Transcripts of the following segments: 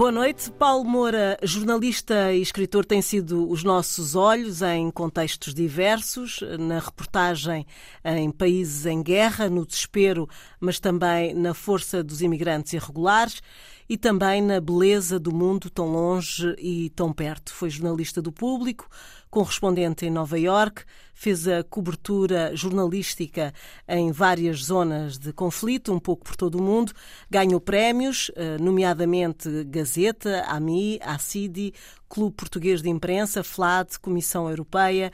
Boa noite. Paulo Moura, jornalista e escritor, tem sido os nossos olhos em contextos diversos, na reportagem em países em guerra, no desespero, mas também na força dos imigrantes irregulares e também na beleza do mundo tão longe e tão perto. Foi jornalista do público, correspondente em Nova York, fez a cobertura jornalística em várias zonas de conflito, um pouco por todo o mundo, ganhou prémios, eh, nomeadamente Gazeta, AMI, ACIDI, Clube Português de Imprensa, FLAD, Comissão Europeia,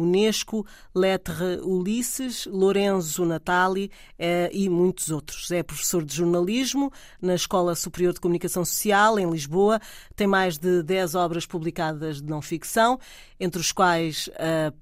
Unesco, Lettre Ulisses, Lorenzo Natali eh, e muitos outros. É professor de jornalismo na Escola Superior de Comunicação Social, em Lisboa. Tem mais de 10 obras publicadas de não ficção, entre os quais uh,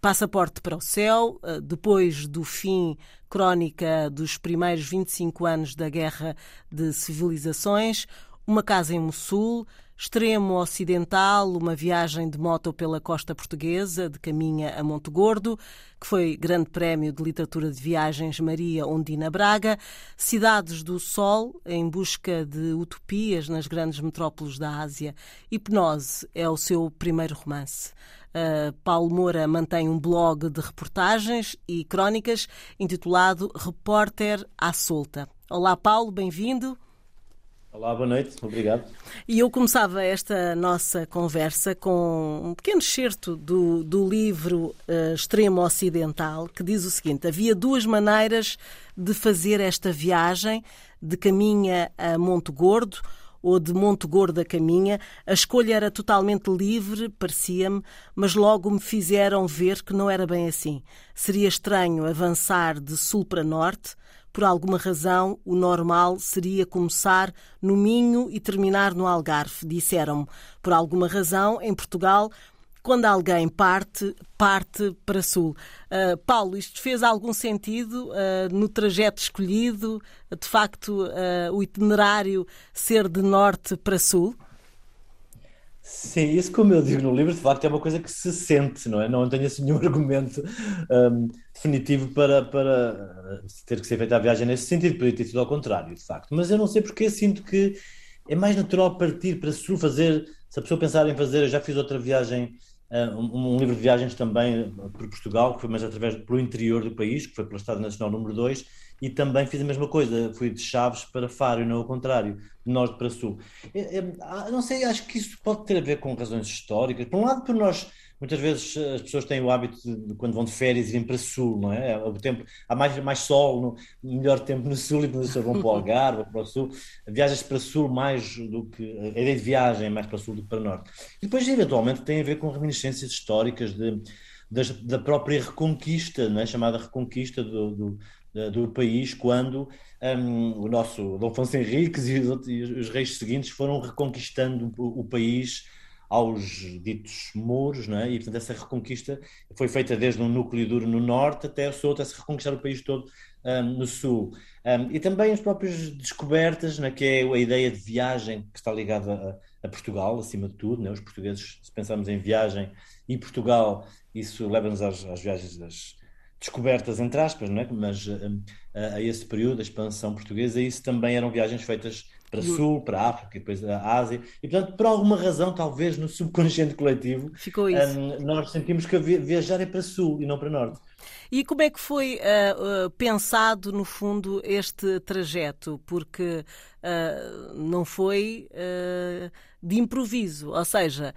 Passaporte para o Céu, uh, depois do fim crónica dos primeiros 25 anos da Guerra de Civilizações, Uma Casa em Mossul, Extremo Ocidental, uma viagem de moto pela costa portuguesa, de Caminha a Monte Gordo, que foi Grande Prémio de Literatura de Viagens Maria Ondina Braga, Cidades do Sol, em busca de utopias nas grandes metrópoles da Ásia. Hipnose é o seu primeiro romance. Uh, Paulo Moura mantém um blog de reportagens e crónicas intitulado Repórter à Solta. Olá, Paulo, bem-vindo. Olá, boa noite, obrigado. E eu começava esta nossa conversa com um pequeno excerto do, do livro uh, Extremo Ocidental, que diz o seguinte: havia duas maneiras de fazer esta viagem de Caminha a Monte Gordo ou de Monte Gordo a Caminha. A escolha era totalmente livre, parecia-me, mas logo me fizeram ver que não era bem assim. Seria estranho avançar de sul para norte por alguma razão, o normal seria começar no Minho e terminar no Algarve, disseram-me. Por alguma razão, em Portugal, quando alguém parte, parte para sul. Uh, Paulo, isto fez algum sentido uh, no trajeto escolhido? De facto, uh, o itinerário ser de norte para sul? Sim, isso como eu digo no livro, de facto é uma coisa que se sente, não é? Não tenho assim nenhum argumento um, definitivo para, para ter que ser feita a viagem nesse sentido, poderia ter sido ao contrário, de facto. Mas eu não sei porque sinto que é mais natural partir para sul, fazer, se a pessoa pensar em fazer, eu já fiz outra viagem, um, um livro de viagens também por Portugal, que foi mais através, pelo interior do país, que foi pelo Estado Nacional número 2, e também fiz a mesma coisa, fui de Chaves para Faro e não ao contrário, de norte para sul. É, é, ah, não sei, acho que isso pode ter a ver com razões históricas. Por um lado, por nós, muitas vezes as pessoas têm o hábito de, quando vão de férias, irem para sul, não é? O tempo, há mais, mais sol, no, melhor tempo no sul, e quando as pessoas vão para o Algarve ou para o sul, viajas para sul mais do que. A ideia de viagem é mais para sul do que para norte. E depois, eventualmente, tem a ver com reminiscências históricas de, da própria reconquista, não é? chamada reconquista do, do, do país quando um, o nosso Dom Afonso Henriques e os, e os, reis seguintes foram reconquistando o, país aos ditos mouros, é? e portanto essa reconquista foi feita desde um núcleo duro no norte até o sul, até se reconquistar o país todo um, no sul. Um, e também as próprias descobertas, né, que é a ideia de viagem que está ligada a, a Portugal, acima de tudo. Né? Os portugueses, se pensarmos em viagem e Portugal, isso leva-nos às, às viagens das, descobertas, entre aspas, não é? mas a, a, a, esse período, a expansão portuguesa, isso também eram viagens feitas para o Sul, para a África e depois a Ásia, e portanto, por alguma razão, talvez no subconsciente coletivo, um, nós sentimos que viajar é para Sul e não para Norte. E como é que foi uh, uh, pensado, no fundo, este trajeto? Porque uh, não foi de improviso, ou seja,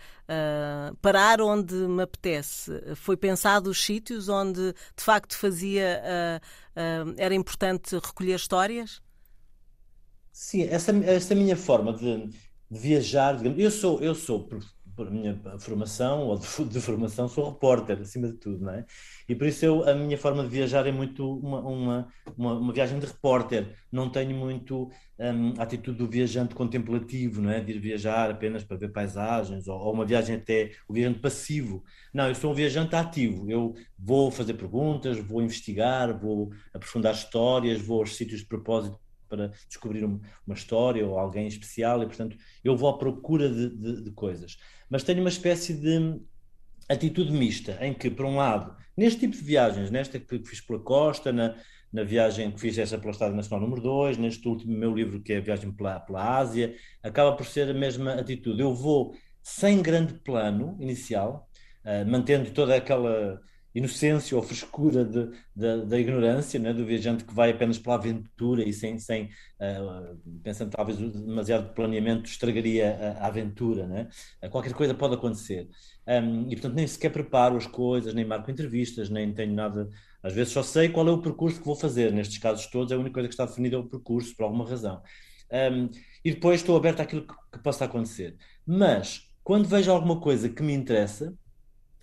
parar onde me apetece. Foi pensado os sítios onde, de facto, fazia. era importante recolher histórias? Sim, essa, essa minha forma de, de viajar, digamos, eu sou, eu sou por minha formação, ou de, de, formação, sou repórter, acima de tudo, não é? E por isso eu, a minha forma de viajar é muito uma, uma, uma, uma viagem de repórter, não tenho muito um, a atitude do viajante contemplativo, não é? De ir viajar apenas para ver paisagens, ou, ou, uma viagem até, o viajante passivo. Não, eu sou um viajante ativo, eu vou fazer perguntas, vou investigar, vou aprofundar histórias, vou aos sítios de propósito para descobrir uma história ou alguém especial e, portanto, eu vou à procura de, de, de, coisas. Mas tenho uma espécie de atitude mista, em que, por um lado, neste tipo de viagens, nesta que fiz pela costa, na, na viagem que fiz essa pela Estrada Nacional número 2, neste último meu livro que é a viagem pela, pela Ásia, acaba por ser a mesma atitude. Eu vou sem grande plano inicial, uh, mantendo toda aquela inocência ou frescura de, de, da ignorância, né, do viajante que vai apenas pela aventura e sem, sem uh, pensando talvez demasiado planeamento estragaria a, a aventura, né? Uh, qualquer coisa pode acontecer. Um, e portanto nem sequer preparo as coisas, nem marco entrevistas, nem tenho nada. Às vezes só sei qual é o percurso que vou fazer. Nestes casos todos, a única coisa que está definida é o percurso, por alguma razão. Um, e depois estou aberto àquilo que, que possa acontecer. Mas quando vejo alguma coisa que me interessa,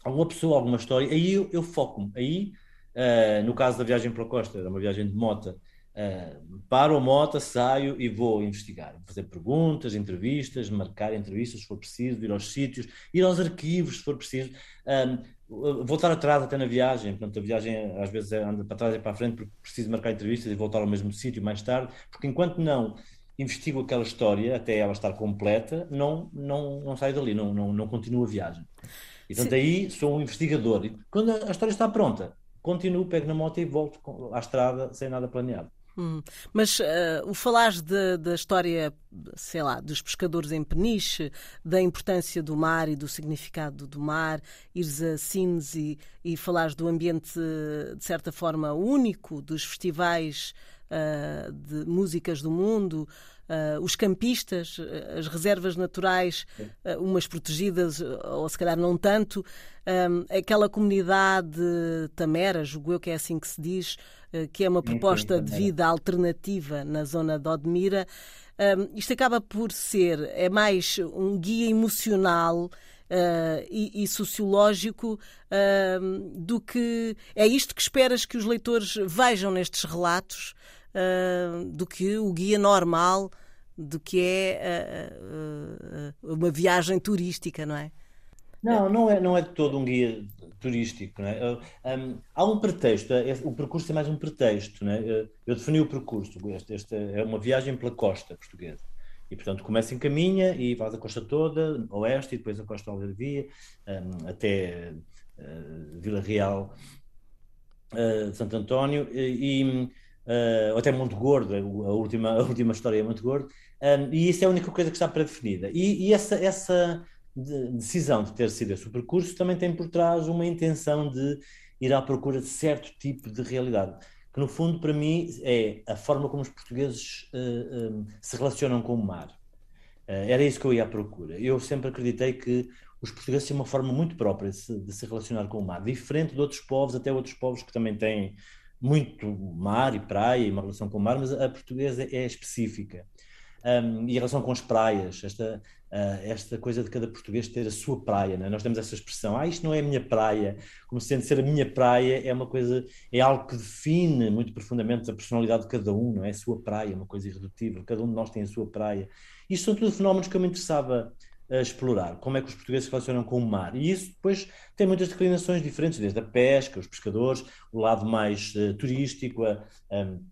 alguma pessoa, alguma história, aí eu, eu foco-me. Aí, uh, no caso da viagem para a costa, era uma viagem de moto, uh, paro a moto, saio e vou investigar, fazer perguntas, entrevistas, marcar entrevistas se for preciso, ir aos sítios, ir aos arquivos se for preciso, uh, voltar atrás até na viagem, portanto a viagem às vezes anda para trás e para a frente porque preciso marcar entrevistas e voltar ao mesmo sítio mais tarde, porque enquanto não investigo aquela história até ela estar completa, não, não, não saio dali, não, não, não continuo a viagem. E portanto, aí sou um investigador. E quando a história está pronta, continuo, pego na moto e volto à estrada sem nada planeado. Hum. Mas uh, o falares da história, sei lá, dos pescadores em Peniche, da importância do mar e do significado do mar, ires a Sines e, e falares do ambiente, de certa forma, único dos festivais uh, de músicas do mundo, uh, os campistas, uh, as reservas naturais, uh, umas protegidas ou se calhar não tanto, aquela comunidade Tamera, julgo eu que é assim que se diz, que é uma proposta de vida alternativa na zona de Odmira. Isto acaba por ser, é mais um guia emocional Uh, e, e, sociológico uh, do que é isto que esperas que os leitores vejam nestes relatos uh, do que o guia normal do que é uh, uh, uma viagem turística, não é? Não, não é, não é de todo um guia turístico. É? Um, há um pretexto, é, o percurso é mais um pretexto. É? Eu defini o percurso, este é uma viagem pela costa portuguesa. E, portanto, começa em caminha e faz a costa toda, oeste, e depois a costa Algarvia, um, até uh, Vila Real, uh, Santo António, e, uh, até Monte Gordo, a última, a última história é Monte Gordo, um, e isso é a única coisa que está pré-definida. E, e, essa, essa decisão de ter sido esse o percurso também tem por trás uma intenção de ir à procura de certo tipo de realidade, que no fundo para mim é a forma como os portugueses uh, um, se relacionam com o mar. Uh, era isso que eu ia à procura. Eu sempre acreditei que os portugueses têm uma forma muito própria de se, de se relacionar com o mar, diferente de outros povos, até outros povos que também têm muito mar e praia e uma relação com o mar, mas a portuguesa é específica. Um, e em relação com as praias, esta, uh, esta coisa de cada português ter a sua praia, né? nós temos essa expressão, ah, isto não é a minha praia, como sendo ser a minha praia é uma coisa, é algo que define muito profundamente a personalidade de cada um, não é? A sua praia, uma coisa irredutível, cada um de nós tem a sua praia. Isto são tudo fenómenos que eu me interessava a explorar, como é que os portugueses se relacionam com o mar. E isso depois tem muitas declinações diferentes, desde a pesca, os pescadores, o lado mais uh, turístico, a, um,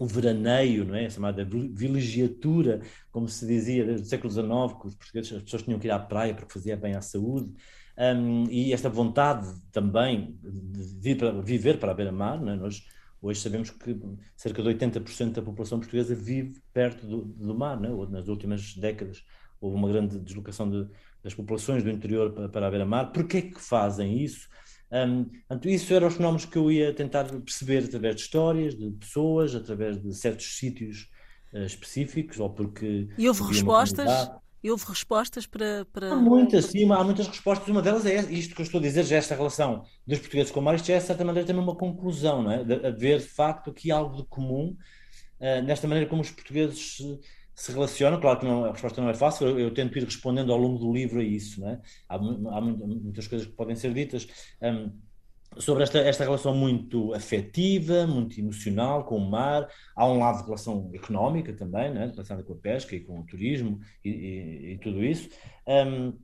o veraneio, não é? a chamada vilegiatura, como se dizia desde o século XIX, que os portugueses, as pessoas tinham que ir à praia porque fazia bem à saúde. Um, e esta vontade também de para, viver para a beira-mar, é? nós hoje sabemos que cerca de 80% da população portuguesa vive perto do, do mar, é? nas últimas décadas houve uma grande deslocação de, das populações do interior para, para a beira-mar. Porquê é que fazem isso? Um, isso eram os fenómenos que eu ia tentar perceber através de histórias, de pessoas, através de certos sítios uh, específicos, ou porque... E houve respostas? E houve respostas para, para. Há muitas, sim, há muitas respostas. Uma delas é isto que eu estou a dizer, já esta relação dos portugueses com o mar. Isto é, de certa maneira, também uma conclusão, não é? De haver, de facto, aqui algo de comum uh, nesta maneira como os portugueses se relacionam. Claro que não, a resposta não é fácil, eu, eu, tento ir respondendo ao longo do livro a isso. Né? Há, há muitas coisas que podem ser ditas. Um, sobre esta, esta relação muito afetiva, muito emocional com o mar. Há um lado de relação económica também, né? relacionada com a pesca e com o turismo e, e, e tudo isso. Um,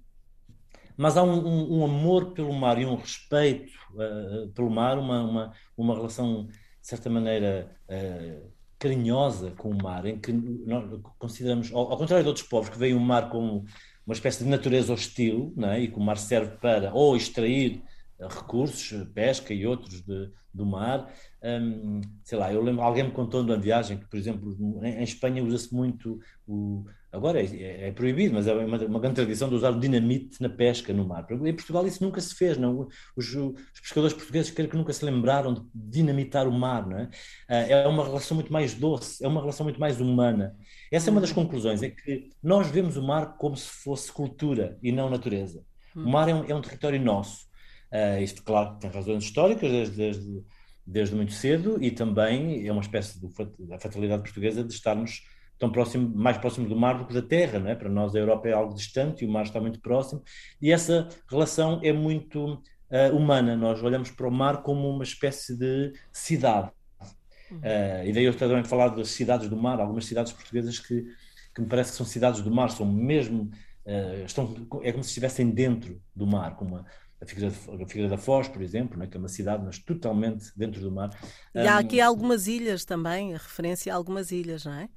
mas há um, um, um, amor pelo mar e um respeito uh, pelo mar, uma, uma, uma relação, de certa maneira, uh, carinhosa com o mar, em que nós consideramos, ao, ao contrário de outros povos que veem o mar como uma espécie de natureza hostil, não é? e que o mar serve para ou extrair recursos, pesca e outros de, do mar. Um, sei lá, eu lembro, alguém me contou numa viagem que, por exemplo, em, em Espanha usa-se muito o. Agora é, é, proibido, mas é uma, uma, grande tradição de usar o dinamite na pesca no mar. Em Portugal isso nunca se fez, não? Os, os pescadores portugueses creio que nunca se lembraram de dinamitar o mar, não é? Ah, é uma relação muito mais doce, é uma relação muito mais humana. Essa é uma das conclusões, é que nós vemos o mar como se fosse cultura e não natureza. O mar é um, é um território nosso. Uh, isto, claro, tem razões históricas desde, desde, desde, muito cedo e também é uma espécie da fatalidade portuguesa de estarmos tão próximo, mais próximo do mar do que da terra, não é? Para nós a Europa é algo distante e o mar está muito próximo e essa relação é muito uh, humana. Nós olhamos para o mar como uma espécie de cidade. Uh, e daí eu também falar das cidades do mar, algumas cidades portuguesas que, que me parece que são cidades do mar, são mesmo, uh, estão, é como se estivessem dentro do mar, como uma, a Figueira, a Figueira da Foz, por exemplo, né, que é uma cidade, mas totalmente dentro do mar. E há aqui algumas ilhas também, a referência a algumas ilhas, não é?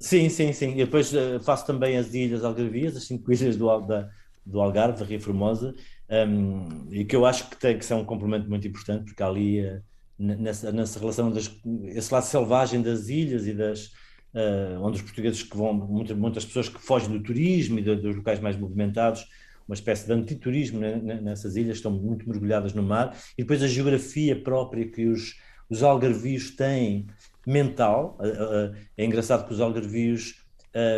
Sim, sim, sim. E depois uh, faço também as ilhas Algarvias, as cinco ilhas do, da, do Algarve, da Ria Formosa, um, e que eu acho que tem que ser um complemento muito importante, porque ali, uh, nessa, nessa relação, das, esse lado selvagem das ilhas e das, uh, onde os portugueses que vão, muitas, muitas pessoas que fogem do turismo e de, dos locais mais movimentados, uma espécie de antiturismo nessas ilhas, estão muito mergulhadas no mar, e depois a geografia própria que os, os algarvios têm, mental. É engraçado que os algarvios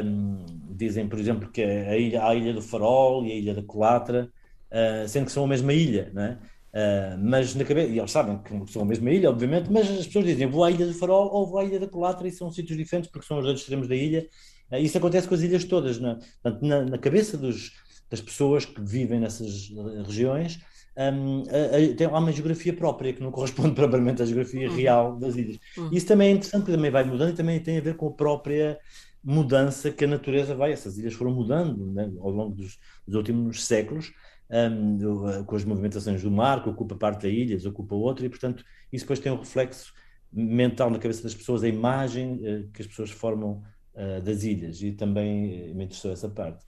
um, dizem, por exemplo, que a ilha, a ilha do Farol e a ilha da Colatra, uh, sendo que são a mesma ilha, não é? Uh, mas na cabeça, e eles sabem que são a mesma ilha, obviamente, mas as pessoas dizem vou à Ilha do Farol ou vou à Ilha da Colatra e são sítios diferentes porque são os dois extremos da ilha. Uh, isso acontece com as ilhas todas. Na, na, na cabeça dos, das pessoas que vivem nessas regiões, um, a, a, tem, há uma geografia própria que não corresponde propriamente à geografia uhum. real das ilhas. Uhum. Isso também é interessante, porque também vai mudando e também tem a ver com a própria mudança que a natureza vai. Essas ilhas foram mudando né, ao longo dos, dos últimos séculos. Um, com as movimentações do mar, que ocupa parte da ilha, ocupa outra, e portanto isso depois tem um reflexo mental na cabeça das pessoas, a imagem uh, que as pessoas formam uh, das ilhas e também me interessou essa parte.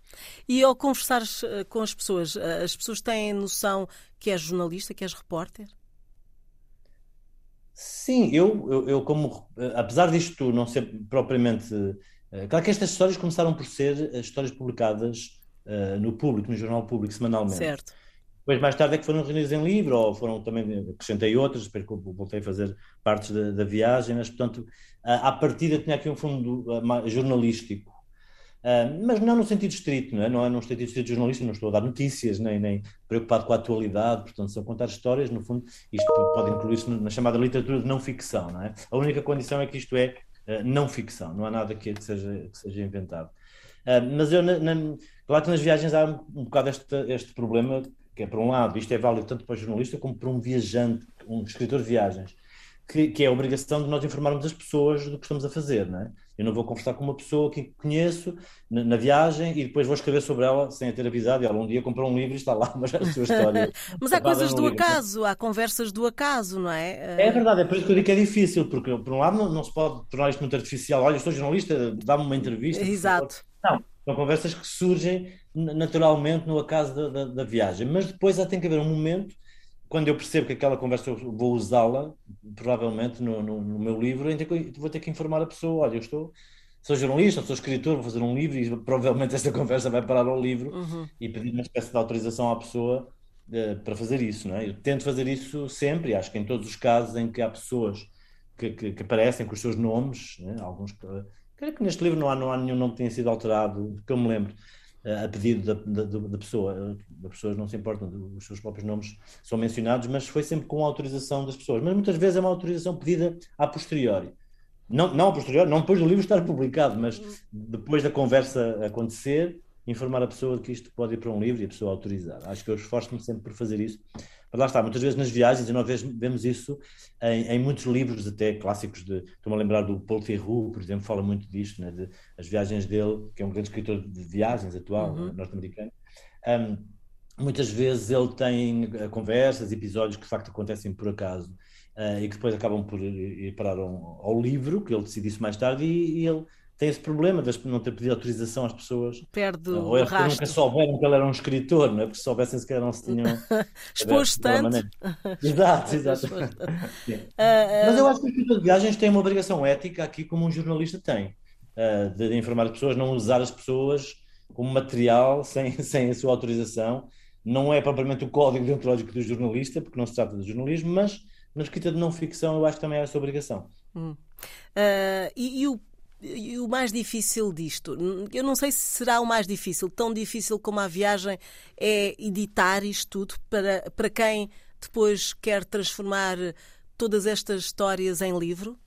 E ao conversar uh, com as pessoas, uh, as pessoas têm noção que és jornalista, que és repórter? Sim, eu, eu, eu como, apesar disto não ser propriamente. claro que estas histórias começaram por ser histórias publicadas no público, no jornal público, semanalmente. Certo. Depois, mais tarde, é que foram reunidas em livro, ou foram também, acrescentei outras, depois voltei a fazer partes da, da viagem, mas, portanto, à partida tinha aqui um fundo jornalístico, mas não no sentido estrito, não é? Não é no sentido estrito jornalista, não estou a dar notícias, nem, nem preocupado com a atualidade, portanto, são contar histórias, no fundo, isto pode incluir-se na chamada literatura de não ficção, não é? A única condição é que isto é não ficção, não há nada que, seja, que seja inventado. mas eu, na, na, claro que nas viagens há um bocado este, este problema que é, por um lado, isto é válido tanto para o jornalista como para um viajante, um escritor de viagens, que, que é a obrigação de nós informarmos as pessoas do que estamos a fazer, não é? Eu não vou conversar com uma pessoa que conheço na, na, viagem e depois vou escrever sobre ela sem a ter avisado e ela um dia comprou um livro e está lá, mas a sua história. mas há coisas do livro. acaso, há conversas do acaso, não é? É verdade, é por isso que eu digo que é difícil, porque por um lado não, não se pode tornar isto muito artificial. Olha, eu sou jornalista, dá-me uma entrevista. Exato. Não, são conversas que surgem naturalmente no acaso da, da, da viagem, mas depois há tem que haver um momento quando eu percebo que aquela conversa eu vou usá-la, provavelmente no, no, no, meu livro, vou ter que informar a pessoa: olha, eu estou, sou jornalista, sou escritor, vou fazer um livro e provavelmente esta conversa vai parar ao livro uhum. e pedir uma espécie de autorização à pessoa uh, para fazer isso. Não é? Eu tento fazer isso sempre, acho que em todos os casos em que há pessoas que, que, que aparecem com os seus nomes, né? alguns que Creio que neste livro não há, não há nenhum nome que tenha sido alterado, que eu me lembro, eh, a pedido da, da, da pessoa. As pessoas não se importam, os seus próprios nomes são mencionados, mas foi sempre com a autorização das pessoas. Mas muitas vezes é uma autorização pedida a posteriori. Não, não a posteriori, não depois do livro estar publicado, mas depois da conversa acontecer, informar a pessoa que isto pode ir para um livro e a pessoa autorizar. Acho que eu esforço-me sempre por fazer isso mas lá está, muitas vezes nas viagens, e nós vemos isso em, em muitos livros, até clássicos de. Estou-me a lembrar do Paul Theroux, por exemplo, fala muito disto, né, de, as viagens dele, que é um grande escritor de viagens atual, uhum. norte-americano. Um, muitas vezes ele tem uh, conversas, episódios que de facto acontecem por acaso uh, e que depois acabam por ir, ir parar ao, ao, livro, que ele decidisse mais tarde, e, e ele tem esse problema de não ter pedido autorização às pessoas. Perde o Ou é porque nunca souberam que ele era um escritor, não é? Porque se soubessem se calhar não se tinham... Expôs tanto. Exato, exato. uh, uh... Mas eu acho que o escritor de viagens tem uma obrigação ética aqui como um jornalista tem, uh, de informar as pessoas, não usar as pessoas como material sem, sem a sua autorização. Não é propriamente o código deontológico do jornalista, porque não se trata de jornalismo, mas na escrita de não ficção eu acho que também é essa obrigação. Hum. Uh, e, e, o, e, o, mais difícil disto? Eu não sei se será o mais difícil, tão difícil como a viagem é editar isto tudo para, para quem depois quer transformar todas estas histórias em livro?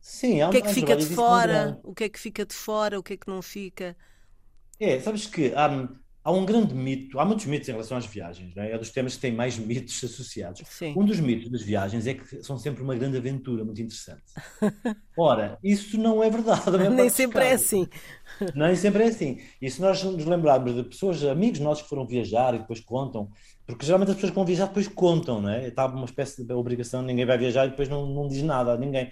Sim, há O que é que fica de fora? O que é que fica de fora? O que é que não fica? É, sabes que há, há um grande mito, há muitos mitos em relação às viagens, é? é dos temas que têm mais mitos associados. Sim. Um dos mitos das viagens é que são sempre uma grande aventura, muito interessante. Ora, isso não é verdade. Nem sempre é assim. Nem sempre é assim. E se nós nos lembrarmos de pessoas, amigos nossos que foram viajar e depois contam, porque geralmente as pessoas que vão viajar depois contam, não é? Está uma espécie de obrigação, ninguém vai viajar e depois não, não diz nada a ninguém.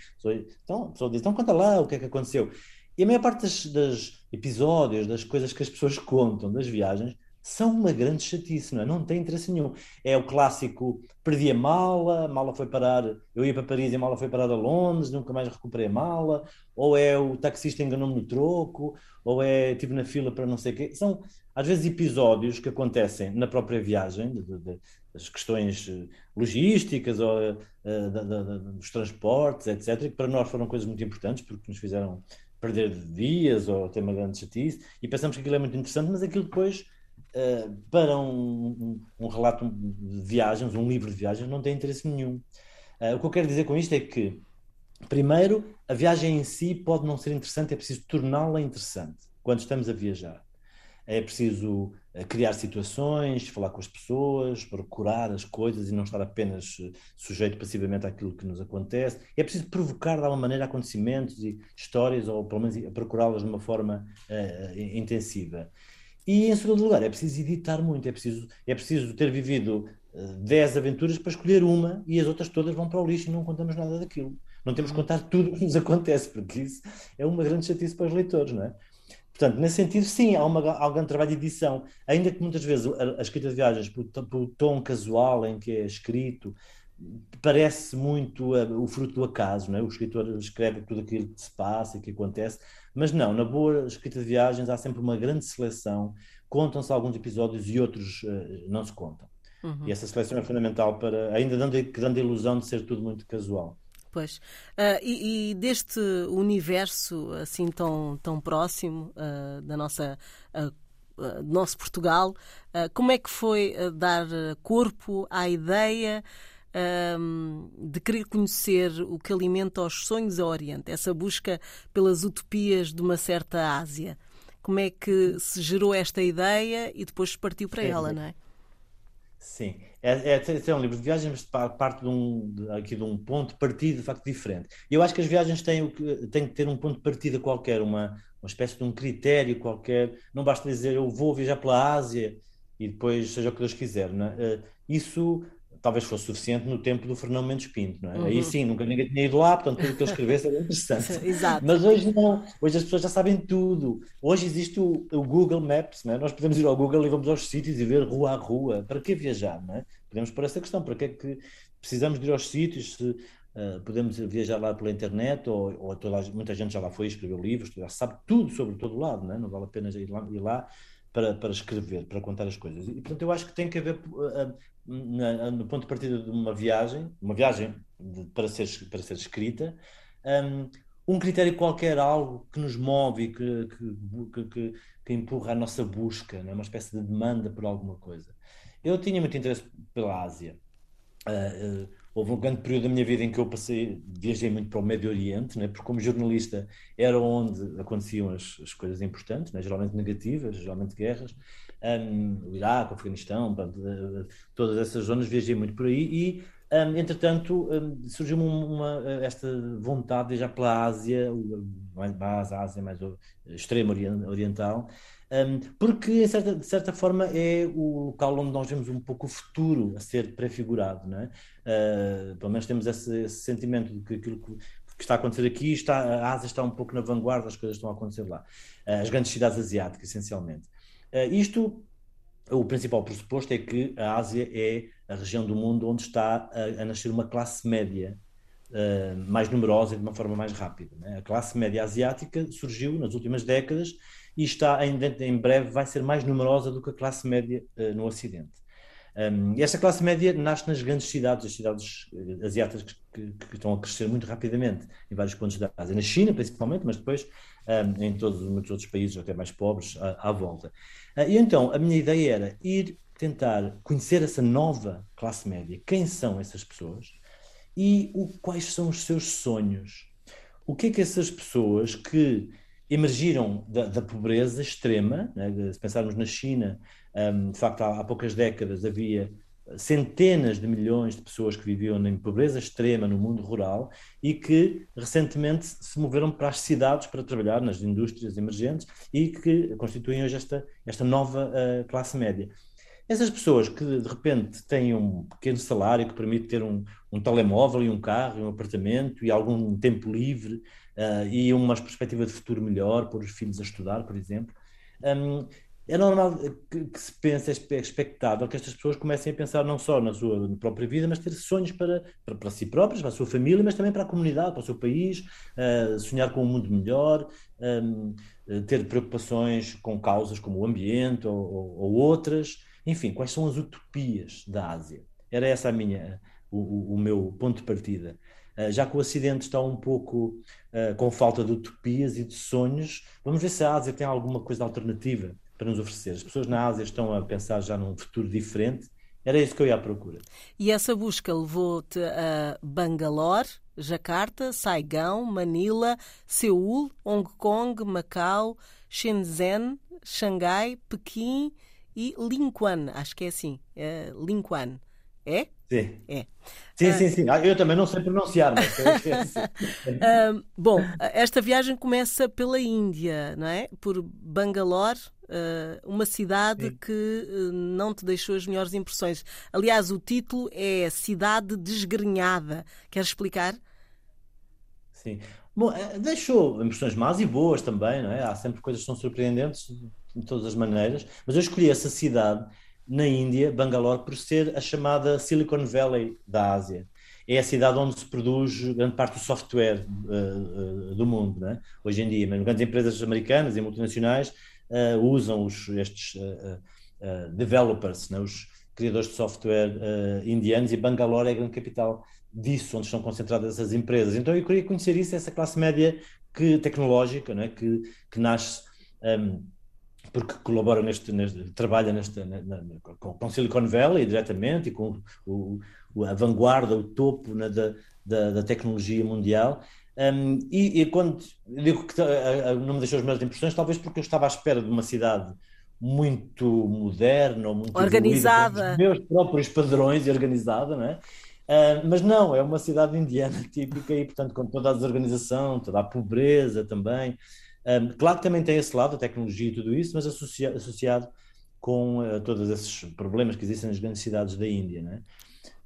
Então a pessoa diz, então conta lá o que é que aconteceu. E a maior parte das, das episódios, das coisas que as pessoas contam das viagens, são uma grande chatice, não é? Não tem interesse nenhum. É o clássico, perdi a mala, a mala foi parar, eu ia para Paris e a mala foi parar a Londres, nunca mais recuperei a mala, ou é o taxista enganou-me no troco, ou é estive na fila para não sei o quê. São, às vezes, episódios que acontecem na própria viagem, de, de, das questões eh, logísticas ou uh, dos transportes, etc., que para nós foram coisas muito importantes, porque nos fizeram perder dias ou ter uma grande chatice, e pensamos que aquilo é muito interessante, mas aquilo depois, uh, para um, um, um, relato de viagens, um livro de viagens, não tem interesse nenhum. Uh, o que eu quero dizer com isto é que, primeiro, a viagem em si pode não ser interessante, é preciso torná-la interessante quando estamos a viajar. É preciso eh, criar situações, falar com as pessoas, procurar as coisas e não estar apenas eh, sujeito passivamente àquilo que nos acontece. É preciso provocar de alguma maneira acontecimentos e histórias, ou pelo menos procurá-las de uma forma uh, intensiva. E em segundo lugar, é preciso editar muito, é preciso, é preciso ter vivido uh, 10 aventuras para escolher uma e as outras todas vão para o lixo e não contamos nada daquilo. Não temos que contar tudo o que nos acontece, porque isso é uma grande chatice para os leitores, não é? Portanto, nesse sentido, sim, há, uma, há um grande trabalho de edição, ainda que muitas vezes a, a escrita de viagens, pelo, tom casual em que é escrito, parece muito uh, o fruto do acaso, é? o escritor escreve tudo aquilo que se passa e que acontece, mas não, na boa escrita de viagens há sempre uma grande seleção, contam-se alguns episódios e outros uh, não se contam. Uhum. E essa seleção é fundamental para, ainda dando, dando a ilusão de ser tudo muito casual. Pois. Uh, e, e, deste universo assim tão, tão próximo uh, da nossa. Uh, do nosso Portugal, como é que foi dar corpo à ideia de querer conhecer o que alimenta os sonhos ao Oriente, essa busca pelas utopias de uma certa Ásia? Como é que se gerou esta ideia e depois partiu para ela, não é? Sim, é, é, é, um livro de viagens, mas parte de um, de, aqui de um ponto de partida de facto diferente. Eu acho que as viagens têm, têm que ter um ponto de partida qualquer, uma, uma espécie de um critério qualquer. Não basta dizer eu vou viajar pela Ásia e depois seja o que Deus quiser. Não é? Eh, isso talvez fosse suficiente no tempo do Fernão Mendes Pinto, não é? Uhum. Aí sim, nunca ninguém tinha ido lá, portanto tudo que ele escrevesse era interessante. Exato. Mas hoje não, hoje as pessoas já sabem tudo. Hoje existe o, o, Google Maps, não é? Nós podemos ir ao Google e vamos aos sítios e ver rua a rua. Para que viajar, não é? Podemos pôr essa questão, para que é que precisamos de ir aos sítios, se uh, podemos viajar lá pela internet ou, ou toda, muita gente já lá foi, escreveu livros, já sabe tudo sobre todo lado, não é? Não vale a pena ir lá, ir lá para, para escrever, para contar as coisas. E, portanto, eu acho que tem que haver, uh, na, no ponto de partida de uma viagem, uma viagem de, para, ser, para ser escrita, um, um critério qualquer, algo que nos move e que, que, que, que empurra a nossa busca, né? uma espécie de demanda por alguma coisa. Eu tinha muito interesse pela Ásia. Uh, uh, houve um grande período da minha vida em que eu passei, viajei muito para o Médio Oriente, né? porque como jornalista era onde aconteciam as, as coisas importantes, né? geralmente negativas, geralmente guerras, um, o Iraque, o Afeganistão, pronto, todas essas zonas viajei muito por aí e um, entretanto, um, surgiu uma, esta vontade de viajar pela Ásia, mais, a Ásia mais extrema oriental, um, porque, certa, de certa forma, é o local onde nós vemos um pouco o futuro a ser prefigurado, não é? Uh, pelo menos temos esse, esse, sentimento de que aquilo que que está a acontecer aqui, está, a Ásia está um pouco na vanguarda, as coisas estão a acontecer lá. As grandes cidades asiáticas, essencialmente. Isto, o principal pressuposto é que a Ásia é a região do mundo onde está a, a nascer uma classe média mais numerosa e de uma forma mais rápida. Né? A classe média asiática surgiu nas últimas décadas e está em, em breve vai ser mais numerosa do que a classe média uh, no Ocidente. Um, esta classe média nasce nas grandes cidades, as cidades uh, asiáticas que, que, que, estão a crescer muito rapidamente em vários pontos da Ásia, na China principalmente, mas depois um, em todos muitos outros países, até mais pobres, à, à volta. Uh, e então a minha ideia era ir tentar conhecer essa nova classe média, quem são essas pessoas, e o, quais são os seus sonhos. O que é que essas pessoas que emergiram da, da pobreza extrema, né? se pensarmos na China, um, de facto há, há, poucas décadas havia centenas de milhões de pessoas que viviam em pobreza extrema no mundo rural e que recentemente se moveram para as cidades para trabalhar nas indústrias emergentes e que constituem hoje esta, esta nova uh, classe média. Essas pessoas que de repente têm um pequeno salário que permite ter um, um telemóvel e um carro e um apartamento e algum tempo livre uh, e uma perspectiva de futuro melhor, pôr os filhos a estudar, por exemplo, um, é normal que, que, se pense, é expectável que estas pessoas comecem a pensar não só na sua própria vida, mas ter sonhos para, para, para, si próprias, para a sua família, mas também para a comunidade, para o seu país, uh, sonhar com um mundo melhor, um, ter preocupações com causas como o ambiente ou, ou, ou outras. Enfim, quais são as utopias da Ásia? Era essa a minha, o, o meu ponto de partida. Uh, já que o Ocidente está um pouco uh, com falta de utopias e de sonhos, vamos ver se a Ásia tem alguma coisa alternativa para nos oferecer. As pessoas na Ásia estão a pensar já num futuro diferente. Era isso que eu ia à procura. E essa busca levou-te a Bangalore, Jakarta, Saigão, Manila, Seul, Hong Kong, Macau, Shenzhen, Xangai, Pequim e Linquan, acho que é assim, Linquan. É? Sim. É. Sim, sim, sim. Ah, eu também não sei pronunciar, mas é uh, Bom, esta viagem começa pela Índia, não é? Por Bangalore, uh, uma cidade sim. que não te deixou as melhores impressões. Aliás, o título é Cidade Desgrenhada. Queres explicar? Sim. Bom, eh, deixou impressões más e boas também, não é? Há sempre coisas que são surpreendentes de todas as maneiras, mas eu escolhi essa cidade na Índia, Bangalore, por ser a chamada Silicon Valley da Ásia. É a cidade onde se produz grande parte do software uh, uh, do mundo, né? hoje em dia. Mesmo grandes empresas americanas e multinacionais uh, usam os, estes developers, né? os criadores de software indianos, e Bangalore é a grande capital disso, onde estão concentradas essas empresas. Então eu queria conhecer isso, essa classe média que, tecnológica, né? que, que nasce. Um, porque colabora neste, neste trabalha neste, na, na, com, com, Silicon Valley diretamente e com o, o, a vanguarda, o topo né, da, da, da, tecnologia mundial. Um, e, e, quando digo que a, a, não me deixou as melhores impressões, talvez porque eu estava à espera de uma cidade muito moderna ou muito organizada, os meus próprios padrões e organizada, não é? Uh, mas não, é uma cidade indiana típica e, portanto, com toda a desorganização, toda a pobreza também. Um, claro que também tem esse lado, a tecnologia e tudo isso, mas associa associado com uh, todos esses problemas que existem nas grandes cidades da Índia, né?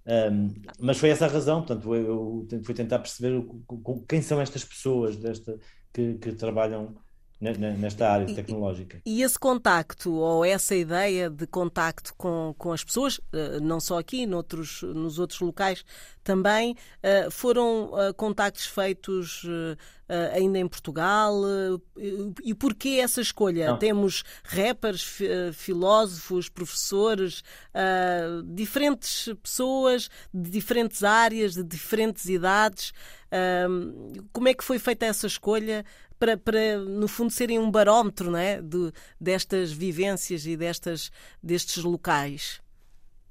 Um, mas foi essa a razão, portanto, eu, eu fui tentar perceber o, o, quem são estas pessoas desta, que, que trabalham nesta área tecnológica. E, e, esse contacto, ou essa ideia de contacto com, com as pessoas, eh, não só aqui, noutros, nos outros locais também, eh, foram eh, contactos feitos ainda em Portugal? E porquê essa escolha? Não. Temos rappers, filósofos, professores, diferentes pessoas de diferentes áreas, de diferentes idades. Como é que foi feita essa escolha para, para, no fundo, serem um barómetro não é? De, destas vivências e destas, destes locais.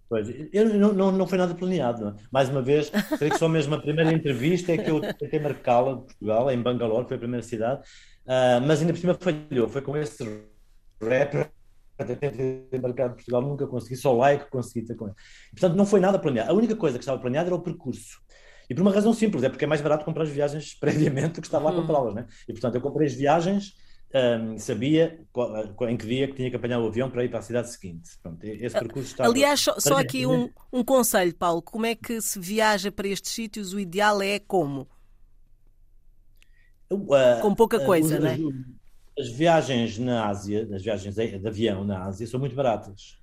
Pois, eu, não, não, não foi nada planeado. Mais uma vez, creio que só mesmo a primeira entrevista é que eu tentei marcá-la de Portugal, em Bangalore, foi a primeira cidade, uh, mas ainda por cima falhou. Foi com esse rapper tentei embarcar de Portugal, nunca consegui, só lá é que consegui ter com ele. Portanto, não foi nada planeado. A única coisa que estava planeada era o percurso. E por uma razão simples, é porque é mais barato comprar as viagens previamente do que estar lá a comprá-las, né? E portanto eu comprei as viagens, um, sabia qual, em que dia que tinha que apanhar o avião para ir para a cidade seguinte. Pronto, esse percurso estava... Aliás, só, só aqui um, um conselho, Paulo, como é que se viaja para estes sítios? O ideal é como? Uh, Com pouca coisa, uh, né? As viagens na Ásia, as viagens de avião na Ásia, são muito baratas.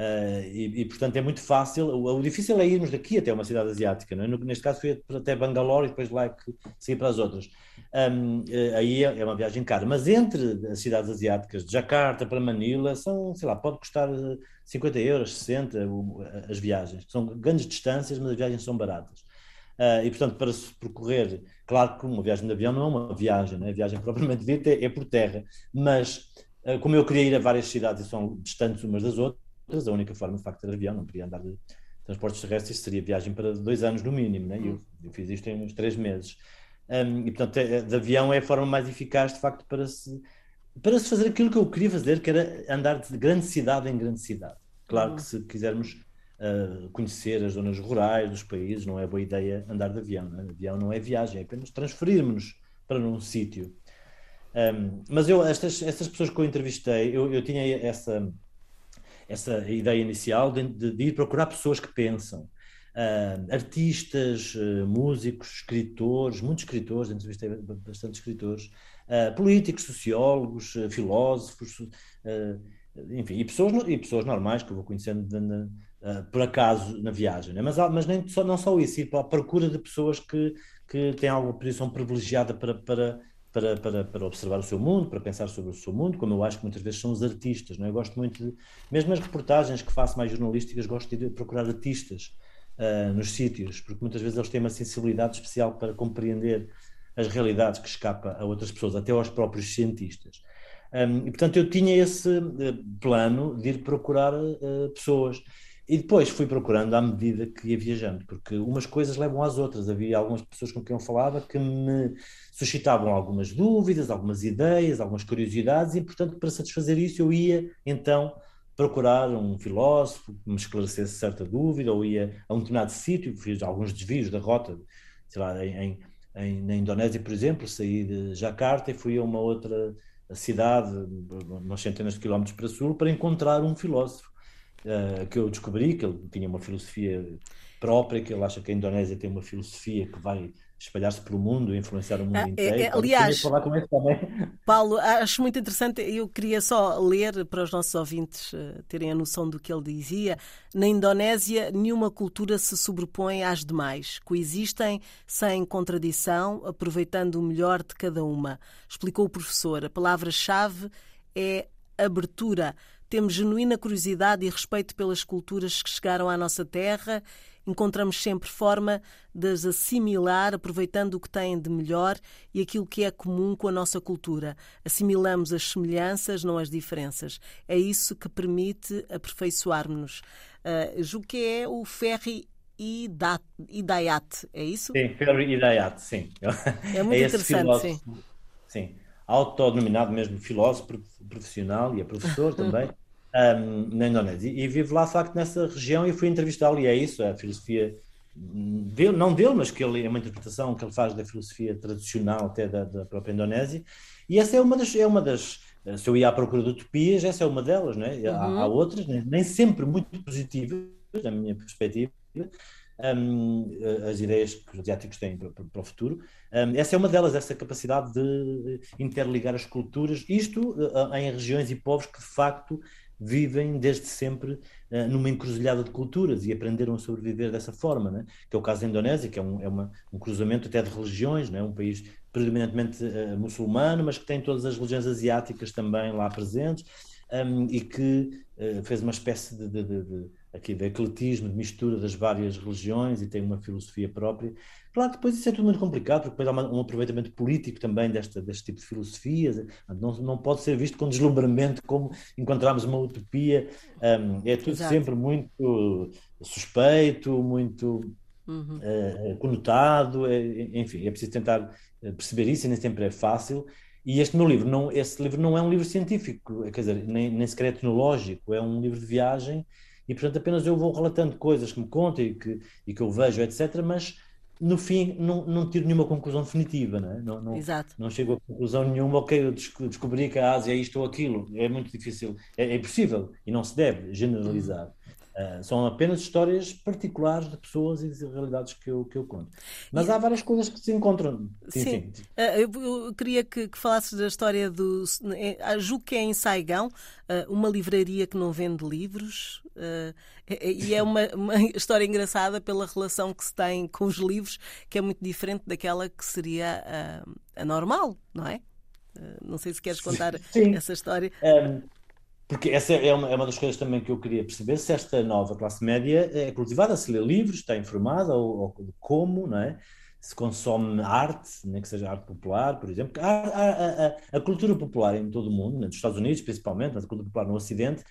Uh, e, e, portanto é muito fácil. O, o, difícil é irmos daqui até uma cidade asiática, não é? neste caso fui até Bangalore e depois lá é que saí para as outras. Um, uh, aí é, é, uma viagem cara, mas entre as cidades asiáticas, de Jakarta para Manila, são, sei lá, pode custar 50 euros, 60 as viagens. São grandes distâncias, mas as viagens são baratas. Uh, e portanto, para se percorrer, claro que uma viagem de avião não é uma viagem, né? a viagem propriamente dita é, é por terra, mas como eu queria ir a várias cidades e são distantes umas das outras a única forma de facto era avião, não podia andar de transportes terrestres, seria viagem para dois anos no mínimo, né? eu, eu fiz isto em uns três meses. Um, e portanto, é, de avião é a forma mais eficaz de facto para se, para se fazer aquilo que eu queria fazer, que era andar de grande cidade em grande cidade. Claro uhum. que se quisermos uh, conhecer as zonas rurais dos países, não é boa ideia andar de avião. Né? Avião não é viagem, é apenas transferirmos-nos para um sítio. Um, mas eu, estas, estas pessoas que eu entrevistei, eu, eu tinha essa essa ideia inicial de, de, ir procurar pessoas que pensam. Uh, artistas, uh, músicos, escritores, muitos escritores, entrevistei bastante escritores, uh, políticos, sociólogos, filósofos, enfim, e pessoas, e pessoas normais que eu vou conhecendo de, de, por acaso na viagem. Né? Mas, mas nem só, não só isso, ir para a procura de pessoas que, que têm alguma posição privilegiada para, para para, para, para observar o seu mundo, para pensar sobre o seu mundo, como eu acho que muitas vezes são os artistas. Não é? Eu gosto muito, de, mesmo as reportagens que faço mais jornalísticas, gosto de procurar artistas uh, nos sítios, porque muitas vezes eles têm uma sensibilidade especial para compreender as realidades que escapa a outras pessoas, até aos próprios cientistas. Um, e portanto eu tinha esse uh, plano de ir procurar uh, pessoas. E depois fui procurando à medida que ia viajando, porque umas coisas levam às outras. Havia algumas pessoas com quem eu falava que me suscitavam algumas dúvidas, algumas ideias, algumas curiosidades, e portanto, para satisfazer isso, eu ia então procurar um filósofo que me esclarecesse certa dúvida, ou ia a um determinado sítio, fiz alguns desvios da rota, sei lá, em, em, na Indonésia, por exemplo, saí de Jakarta e fui a uma outra cidade, umas centenas de quilómetros para sul, para encontrar um filósofo uh, que eu descobri que ele tinha uma filosofia própria, que ele acha que a Indonésia tem uma filosofia que vai espalhar-se pelo mundo, influenciar o mundo ah, inteiro. É, é, aliás, Paulo, acho muito interessante, eu queria só ler para os nossos ouvintes uh, terem a noção do que ele dizia. Na Indonésia, nenhuma cultura se sobrepõe às demais. Coexistem sem contradição, aproveitando o melhor de cada uma. Explicou o professor. A palavra-chave é abertura. Temos genuína curiosidade e respeito pelas culturas que chegaram à nossa terra. Encontramos sempre forma de as assimilar, aproveitando o que têm de melhor e aquilo que é comum com a nossa cultura. Assimilamos as semelhanças, não as diferenças. É isso que permite aperfeiçoarmos-nos. Uh, julgo que é o Ferri Idayat, é isso? Sim, Ferri Idayat, sim. É muito é interessante, sim. Sim, autodenominado mesmo filósofo profissional e é professor também um, na Indonésia. E, e vivo lá, de facto, nessa região e fui entrevistá-lo, e é isso, é a filosofia dele, não dele, mas que ele é uma interpretação que ele faz da filosofia tradicional até da, da própria Indonésia. E essa é uma das, é uma das se eu ia à procura de utopias, essa é uma delas, não é? Uhum. Há, há, outras, nem sempre muito positivas, da minha perspectiva, um, as ideias que os asiáticos têm para, para o futuro. Um, essa é uma delas, essa capacidade de interligar as culturas, isto uh, em regiões e povos que de facto vivem desde sempre uh, numa encruzilhada de culturas e aprenderam a sobreviver dessa forma, né? que é o caso da Indonésia, que é um, é uma, um cruzamento até de religiões, né? um país predominantemente uh, muçulmano, mas que tem todas as religiões asiáticas também lá presentes um, e que uh, fez uma espécie de, de, de aqui de ecletismo, de mistura das várias religiões e tem uma filosofia própria. Claro que depois isso é tudo muito complicado, porque depois há um aproveitamento político também desta, deste tipo de filosofias, não, não pode ser visto com deslumbramento como encontramos uma utopia, um, é tudo Exato. sempre muito suspeito, muito uhum. uh, conotado, é, enfim, é preciso tentar eh, perceber isso e nem sempre é fácil. E este meu livro, não, esse livro não é um livro científico, quer dizer, nem, nem sequer é tecnológico, é um livro de viagem e portanto apenas eu vou relatando coisas que me contam e que, e que eu vejo, etc. Mas no fim não, não tiro nenhuma conclusão definitiva, não, é? não, não, Exato. não chego a conclusão nenhuma, ok, eu descobri que a Ásia é isto ou aquilo, é muito difícil, é, é impossível e não se deve generalizar. Uh, são apenas histórias particulares de pessoas e de realidades que eu, que eu conto. Mas e... há várias coisas que se encontram. Sim. Sim. Uh, eu, eu, queria que, que falasses da história do. Julgo que é em Saigão, uh, uma livraria que não vende livros. e é uma, uma, história engraçada pela relação que se tem com os livros, que é muito diferente daquela que seria a normal, não é? não sei se queres contar Sim. essa história. Um porque essa é uma, é uma das coisas também que eu queria perceber, se esta nova classe média é cultivada, se lê livros, está informada, ou, ou como, não é? se consome arte, nem que seja arte popular, por exemplo. A, a, a, a, cultura popular em todo o mundo, nos Estados Unidos principalmente, mas a cultura popular no Ocidente,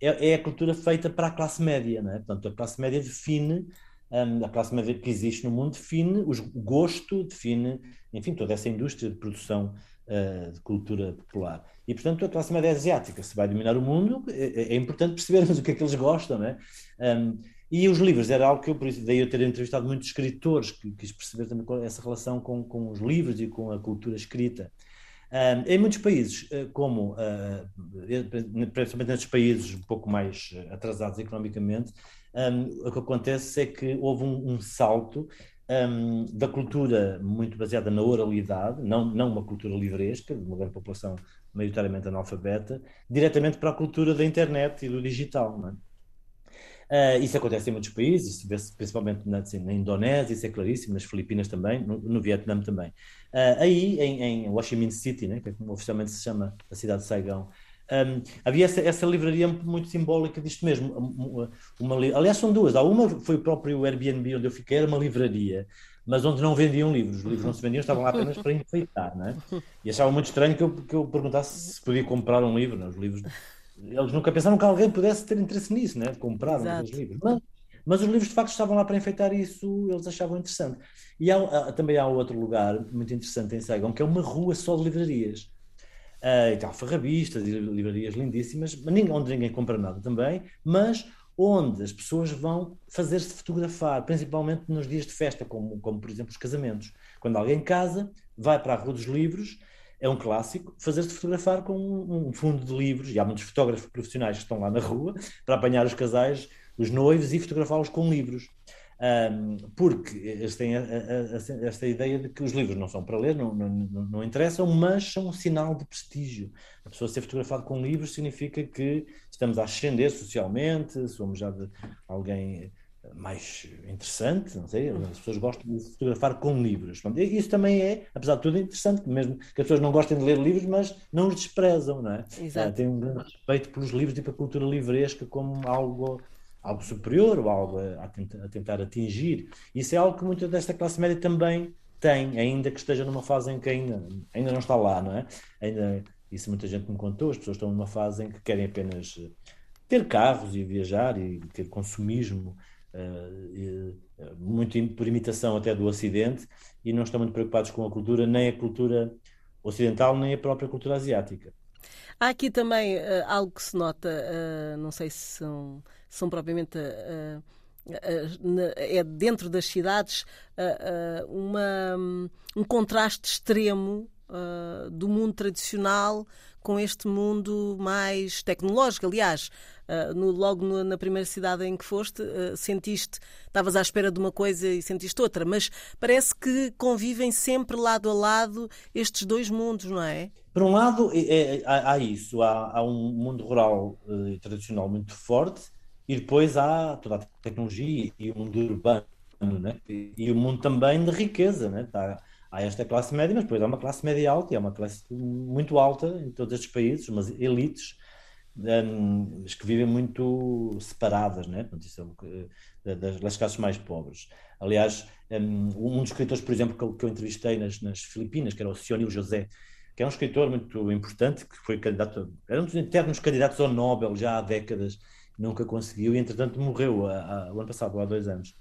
é, é, a cultura feita para a classe média. Não é? Portanto, a classe média define, um, a classe média que existe no mundo define o gosto, define, enfim, toda essa indústria de produção uh, de cultura popular. E, portanto, a classe média asiática, se vai dominar o mundo, é, é importante percebermos o que é que eles gostam, não é? Um, e os livros era algo que eu, por isso, daí eu ter entrevistado muitos escritores, que quis perceber também essa relação com, com os livros e com a cultura escrita. Um, em muitos países, eh, como, uh, principalmente nesses países um pouco mais atrasados economicamente, um, o que acontece é que houve um, um salto um, da cultura muito baseada na oralidade, não, não uma cultura livresca, de uma grande população maioritariamente analfabeta, diretamente para a cultura da internet e do digital. É? Uh, isso acontece em muitos países, isso principalmente na, assim, na, Indonésia, isso é claríssimo, nas Filipinas também, no, no Vietnã também. Uh, aí, em, em Ho Chi Minh City, né, que é oficialmente se chama a cidade de Saigão, um, havia essa, essa, livraria muito simbólica disto mesmo. Uma, uma, aliás, são duas. Há uma foi o próprio Airbnb onde eu fiquei, era uma livraria, mas onde não vendiam livros. Os livros não se vendiam, estavam lá apenas para enfeitar. Não é? E achava muito estranho que eu, que eu perguntasse se podia comprar um livro. É? Os livros, eles nunca pensaram que alguém pudesse ter interesse nisso, né? comprar os livros. Mas, mas, os livros de facto estavam lá para enfeitar e isso eles achavam interessante. E há, também há outro lugar muito interessante em Saigon, que é uma rua só de livrarias uh, e tal, e livrarias lindíssimas, onde ninguém compra nada também, mas onde as pessoas vão fazer-se fotografar, principalmente nos dias de festa, como, como por exemplo os casamentos. Quando alguém casa, vai para a Rua dos Livros, é um clássico, fazer-se fotografar com um, um fundo de livros, e há muitos fotógrafos profissionais que estão lá na rua para apanhar os casais, os noivos e fotografá-los com livros. Porque eles têm esta ideia de que os livros não são para ler, não, não, não, interessam, mas são um sinal de prestígio. A pessoa ser fotografada com livros significa que estamos a ascender socialmente, somos já de alguém mais interessante, não sei, as pessoas gostam de fotografar com livros. Isso também é, apesar de tudo, interessante, mesmo que as pessoas não gostem de ler livros, mas não os desprezam, não é? Exato. Tem um grande respeito pelos livros e pela cultura livresca como algo algo superior ou algo a, a, tentar atingir. Isso é algo que muita desta classe média também tem, ainda que esteja numa fase em que ainda, ainda não está lá, não é? Ainda, isso muita gente me contou, as pessoas estão numa fase em que querem apenas eh, ter carros e viajar e ter consumismo, uh, e, uh, muito por imitação até do Ocidente, e não estão muito preocupados com a cultura, nem a cultura ocidental, nem a própria cultura asiática. Há aqui também uh, algo que se nota, não sei se são são propriamente uh, é dentro das cidades uma, um contraste extremo do mundo tradicional com este mundo mais tecnológico. Aliás, no, logo na primeira cidade em que foste, sentiste, estavas à espera de uma coisa e sentiste outra, mas parece que convivem sempre lado a lado estes dois mundos, não é? Por um lado, é, é, há, há, isso, há, há, um mundo rural tradicional muito forte, e depois há toda a tecnologia e o mundo urbano, né? e, o mundo também de riqueza. Né? Tá, há esta classe média, mas depois há uma classe média alta e há uma classe muito alta em todos estes países, umas elites um, que vivem muito separadas né? É das, das classes mais pobres. Aliás, um, um dos escritores, por exemplo, que eu, que eu entrevistei nas, nas, Filipinas, que era o Sionil José, que é um escritor muito importante, que foi candidato, era um dos internos candidatos ao Nobel já há décadas, nunca conseguiu e entretanto morreu o ano passado, há dois anos.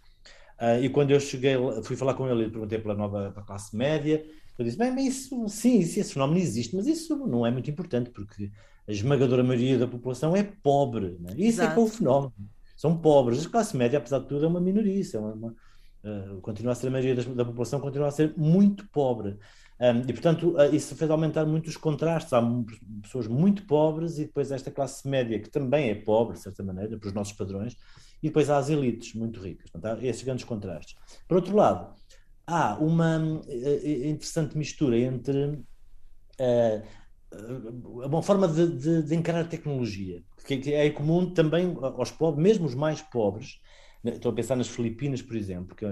Uh, e quando eu cheguei, fui falar com ele e perguntei pela nova classe média, ele disse, bem, mas isso, sim, esse fenómeno existe, mas isso não é muito importante, porque a esmagadora maioria da população é pobre, né? isso Exato. é que é o fenómeno. São pobres. A classe média, apesar de tudo, é uma minoria, é uma, uma uh, continua a ser a maioria da, da população, continua a ser muito pobre. Um, e, portanto, uh, isso fez aumentar muito os contrastes. Há pessoas muito pobres e depois esta classe média, que também é pobre, de certa maneira, para os nossos padrões, e depois há as elites muito ricas. Portanto, há esses grandes contrastes. Por outro lado, há uma uh, interessante mistura entre uh, uma forma de, de, de, encarar a tecnologia, que, é comum também aos pobres, mesmo os mais pobres, Estou a pensar nas Filipinas, por exemplo, que,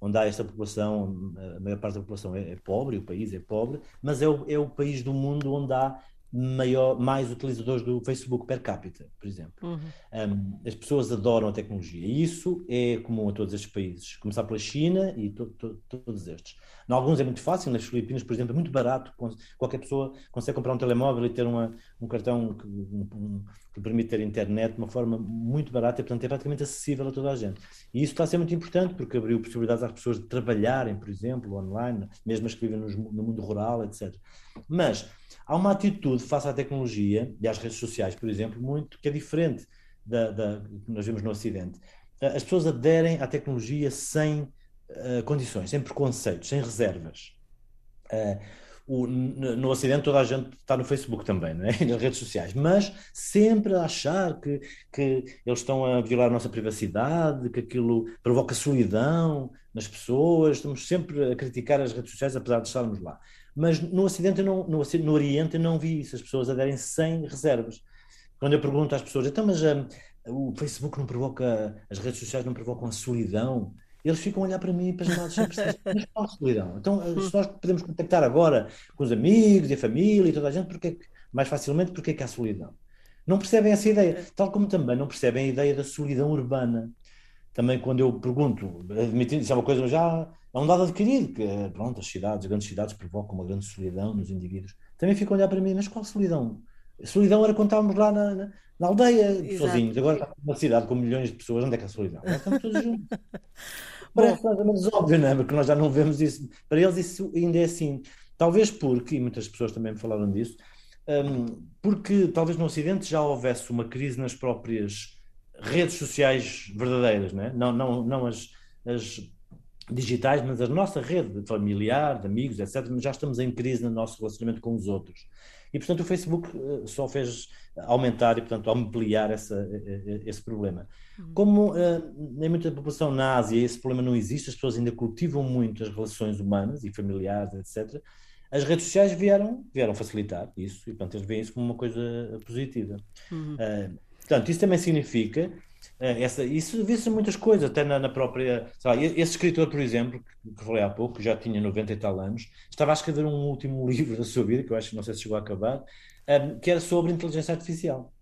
onde há esta população, a maior parte da população é, é pobre, o país é pobre, mas é o, é o país do mundo onde há maior, mais utilizadores do Facebook per capita, por exemplo. Uhum. Um, as pessoas adoram a tecnologia e isso é comum a todos estes países, começar pela China e to, to, todos estes. Em alguns é muito fácil, nas Filipinas, por exemplo, é muito barato, qualquer pessoa consegue comprar um telemóvel e ter uma, um cartão que, um, que, permite ter internet de uma forma muito barata e, portanto, é praticamente acessível a toda a gente. E isso está a ser muito importante porque abriu possibilidades às pessoas de trabalharem, por exemplo, online, mesmo as que vivem no, mundo rural, etc. Mas há uma atitude face à tecnologia e às redes sociais, por exemplo, muito que é diferente da, da que nós vemos no Ocidente. As pessoas aderem à tecnologia sem uh, condições, sem preconceitos, sem reservas. Uh, o, no, no Ocidente toda a gente está no Facebook também, é? Nas redes sociais, mas sempre a achar que, que eles estão a violar a nossa privacidade, que aquilo provoca solidão nas pessoas, estamos sempre a criticar as redes sociais apesar de estarmos lá. Mas no Ocidente, não, no, no Oriente, eu não vi isso. As pessoas aderem sem reservas. Quando eu pergunto às pessoas, então, mas um, o Facebook não provoca, as redes sociais não provocam a solidão? Eles ficam a olhar para mim e para os lados sempre mas qual solidão? Então, eh, se nós podemos contactar agora com os amigos e a família e toda a gente, porque mais facilmente, porque é que há solidão? Não percebem essa ideia, tal como também não percebem a ideia da solidão urbana. Também quando eu pergunto, admitindo, isso é uma coisa já é um dado adquirido, que pronto, as cidades, as grandes cidades provocam uma grande solidão nos indivíduos. Também ficam a olhar para mim, mas qual solidão? A solidão era quando estávamos lá na, na, na aldeia, Exato. sozinhos. Agora está uma cidade com milhões de pessoas, onde é que há solidão? Agora estamos todos juntos. Parece mais ou menos óbvio, não é? Porque nós já não vemos isso. Para eles isso ainda é assim. Talvez porque, e muitas pessoas também me falaram disso, um, porque talvez no Ocidente já houvesse uma crise nas próprias redes sociais verdadeiras, não é? Não, não, não as, as digitais, mas a nossa rede familiar, de amigos, etc., já estamos em crise no nosso relacionamento com os outros. E, portanto, o Facebook eh, só fez aumentar e, portanto, ampliar essa, eh, eh, esse problema. Uhum. Como nem muita população na Ásia esse problema não existe, as pessoas ainda cultivam muito as relações humanas e familiares, etc., as redes sociais vieram, vieram facilitar isso e, portanto, eles veem isso como uma coisa positiva. Uhum. Uh, portanto, isso também significa essa, isso vê-se muitas coisas, até na, na própria. Lá, esse escritor, por exemplo, que, que falei há pouco, que já tinha 90 e tal anos, estava a escrever um último livro da sua vida, que eu acho que não sei se chegou a acabar, um, que era sobre inteligência artificial.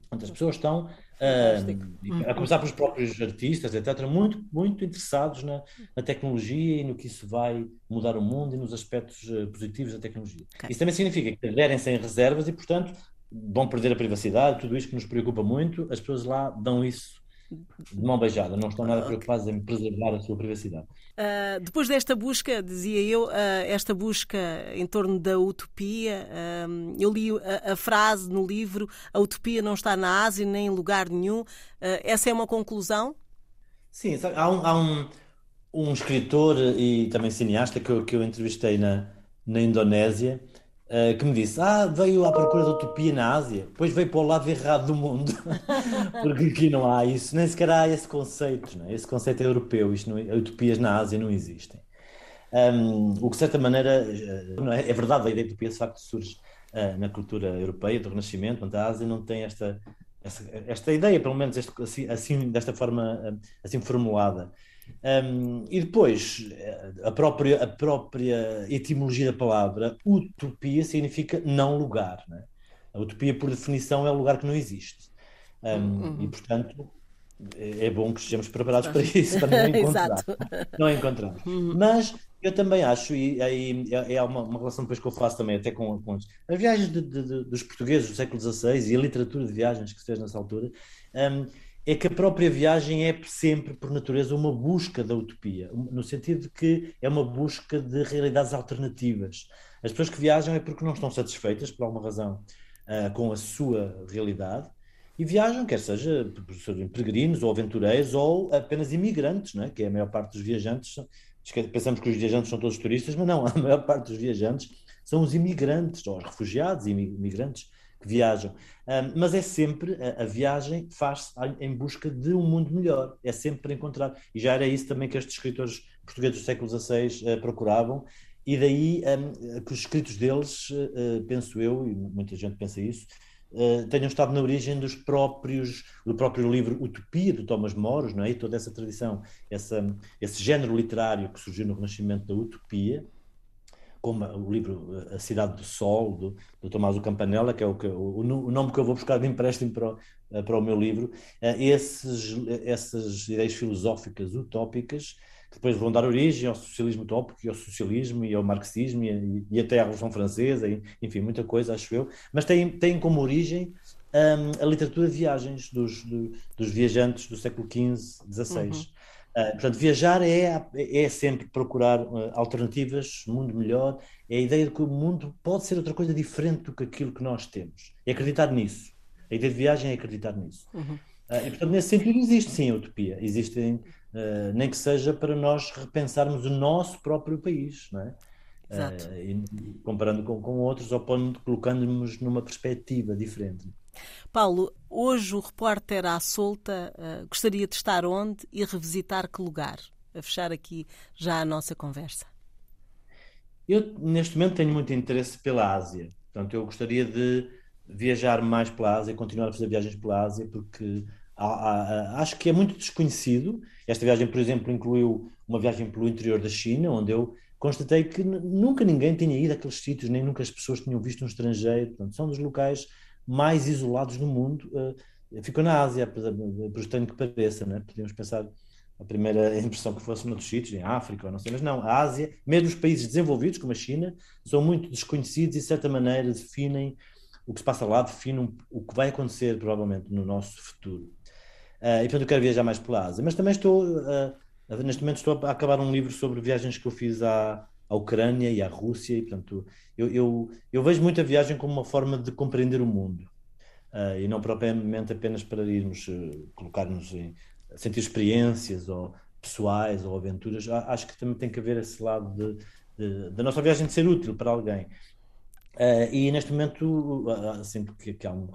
Portanto, as pessoas estão um, a começar pelos próprios artistas, etc., muito, muito interessados na, na, tecnologia e no que isso vai mudar o mundo e nos aspectos uh, positivos da tecnologia. Okay. Isso também significa que aderem sem reservas e, portanto, vão perder a privacidade, tudo isto que nos preocupa muito, as pessoas lá dão isso de mão beijada, não estão nada preocupadas em preservar a sua privacidade. Uh, depois desta busca, dizia eu, uh, esta busca em torno da utopia, uh, eu li a, a, frase no livro: a utopia não está na Ásia nem em lugar nenhum. essa é uma conclusão? Sim, sabe, há, um, há um, um, escritor e também cineasta que eu, que eu entrevistei na, na Indonésia Uh, que me disse: Ah, veio à procura da utopia na Ásia, depois veio para o lado errado do mundo, porque aqui não há isso, nem sequer há esse conceito, não é? esse conceito é europeu, isto não, é, utopias na Ásia não existem. Um, o que de certa maneira não é, é verdade, a ideia de utopia de facto surge uh, na cultura europeia do Renascimento, onde a Ásia não tem esta, esta, esta ideia, pelo menos este, assim, assim, desta forma assim formulada. Um, e depois, a própria, a própria etimologia da palavra, utopia, significa não lugar. Né? A utopia, por definição, é um lugar que não existe. Um, uhum. E, portanto, é bom que estejamos preparados para isso, para não encontrar. não encontrar. Uhum. Mas eu também acho, e aí é, é uma, uma, relação depois que eu faço também até com, com as viagens de, de, de, dos portugueses do século XVI e a literatura de viagens que se fez nessa altura, um, é que a própria viagem é sempre, por natureza, uma busca da utopia, no sentido de que é uma busca de realidades alternativas. As pessoas que viajam é porque não estão satisfeitas, por alguma razão, uh, com a sua realidade, e viajam, quer seja peregrinos ou aventureiros ou apenas imigrantes, não é? que é a maior parte dos viajantes. Pensamos que os viajantes são todos turistas, mas não, a maior parte dos viajantes são os imigrantes, ou os refugiados e imigrantes que viajam. Um, mas é sempre, a, a viagem faz-se em busca de um mundo melhor, é sempre para encontrar. E já era isso também que estes escritores portugueses do século XVI uh, procuravam, e daí um, que os escritos deles, uh, penso eu, e muita gente pensa isso, uh, tenham estado na origem dos próprios, do próprio livro Utopia, de Thomas Moros, não é? e toda essa tradição, essa, esse género literário que surgiu no Renascimento da Utopia, como o livro A Cidade do Sol, do, do Tomás Campanella, que é o, que, o, o, nome que eu vou buscar de empréstimo para o, eh, para o meu livro, esses, essas ideias filosóficas utópicas que depois vão dar origem ao socialismo utópico e ao socialismo e ao marxismo e, e até à Revolução Francesa, e, enfim, muita coisa, acho eu, mas tem, tem como origem um, a literatura de viagens dos, do, dos viajantes do século XV, XVI. Uhum. Uh, portanto, viajar é, é sempre procurar uh, alternativas, mundo melhor, é a ideia de que o mundo pode ser outra coisa diferente do que aquilo que nós temos. É acreditar nisso. A ideia de viagem é acreditar nisso. Uhum. Uh, e, portanto, nesse sentido, existe sim a utopia. Existem nem que seja para nós repensarmos o nosso próprio país, não é? Exato. E, comparando com, com outros, ou colocando-nos numa perspectiva diferente. Paulo, hoje o repórter à solta uh, gostaria de estar onde e revisitar que lugar? A fechar aqui já a nossa conversa. Eu, neste momento, tenho muito interesse pela Ásia. Portanto, eu gostaria de viajar mais pela Ásia, continuar a fazer viagens pela Ásia, porque acho que é muito desconhecido. Esta viagem, por exemplo, incluiu uma viagem pelo interior da China, onde eu constatei que nunca ninguém tinha ido àqueles sítios, nem nunca as pessoas tinham visto um estrangeiro. Portanto, são dos locais mais isolados do mundo. Uh, ficou na Ásia, por estranho que pareça, né? podíamos pensar a primeira impressão que fosse noutros sítios, em África ou não sei, mas não, a Ásia, mesmo os países desenvolvidos, como a China, são muito desconhecidos e, de certa maneira, definem o que se passa lá, definem o que vai acontecer, provavelmente, no nosso futuro. Uh, e portanto eu quero viajar mais pela Ásia. Mas também estou, uh, neste momento estou a acabar um livro sobre viagens que eu fiz à, à Ucrânia e à Rússia, e portanto eu, eu, eu vejo muito a viagem como uma forma de compreender o mundo. Uh, e não propriamente apenas para irmos colocar-nos em sentir experiências ou pessoais ou aventuras. Acho que também tem que haver esse lado da nossa viagem de ser útil para alguém. e neste momento, sempre que, que há um,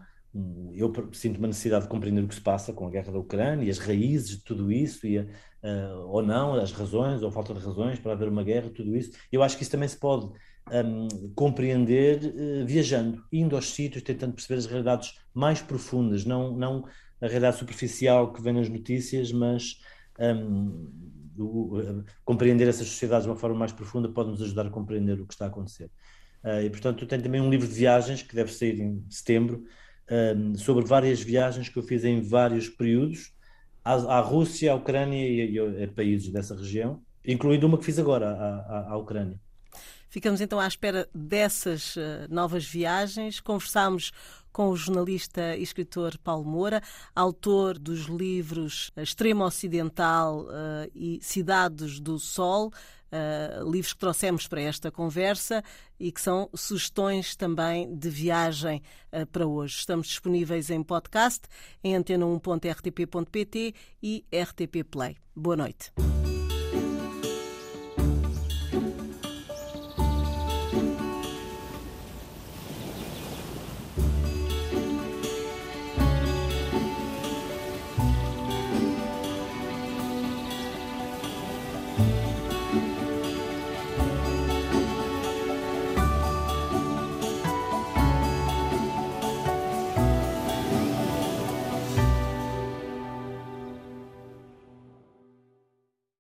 eu sinto uma necessidade de compreender o que se passa com a guerra da Ucrânia as raízes de tudo isso, e, uh, ou não, as razões ou falta de razões para haver uma guerra, tudo isso. Eu acho que isso também se pode um, compreender uh, viajando, indo aos sítios, tentando perceber as realidades mais profundas, não, não a realidade superficial que vem nas notícias, mas um, uh, compreender essas sociedades de uma forma mais profunda pode nos ajudar a compreender o que está a acontecer. e portanto, eu tenho também um livro de viagens que deve sair em setembro um, sobre várias viagens que eu fiz em vários períodos à, à Rússia, à Ucrânia e, e, a países dessa região, incluindo uma que fiz agora à, à, Ucrânia. Ficamos então à espera dessas uh, novas viagens. Conversámos com o jornalista e escritor Paulo Moura, autor dos livros Extremo Ocidental uh, e Cidades do Sol, uh, livros que trouxemos para esta conversa e que são sugestões também de viagem uh, para hoje. Estamos disponíveis em podcast, em antena1.rtp.pt e RTP Play. Boa noite.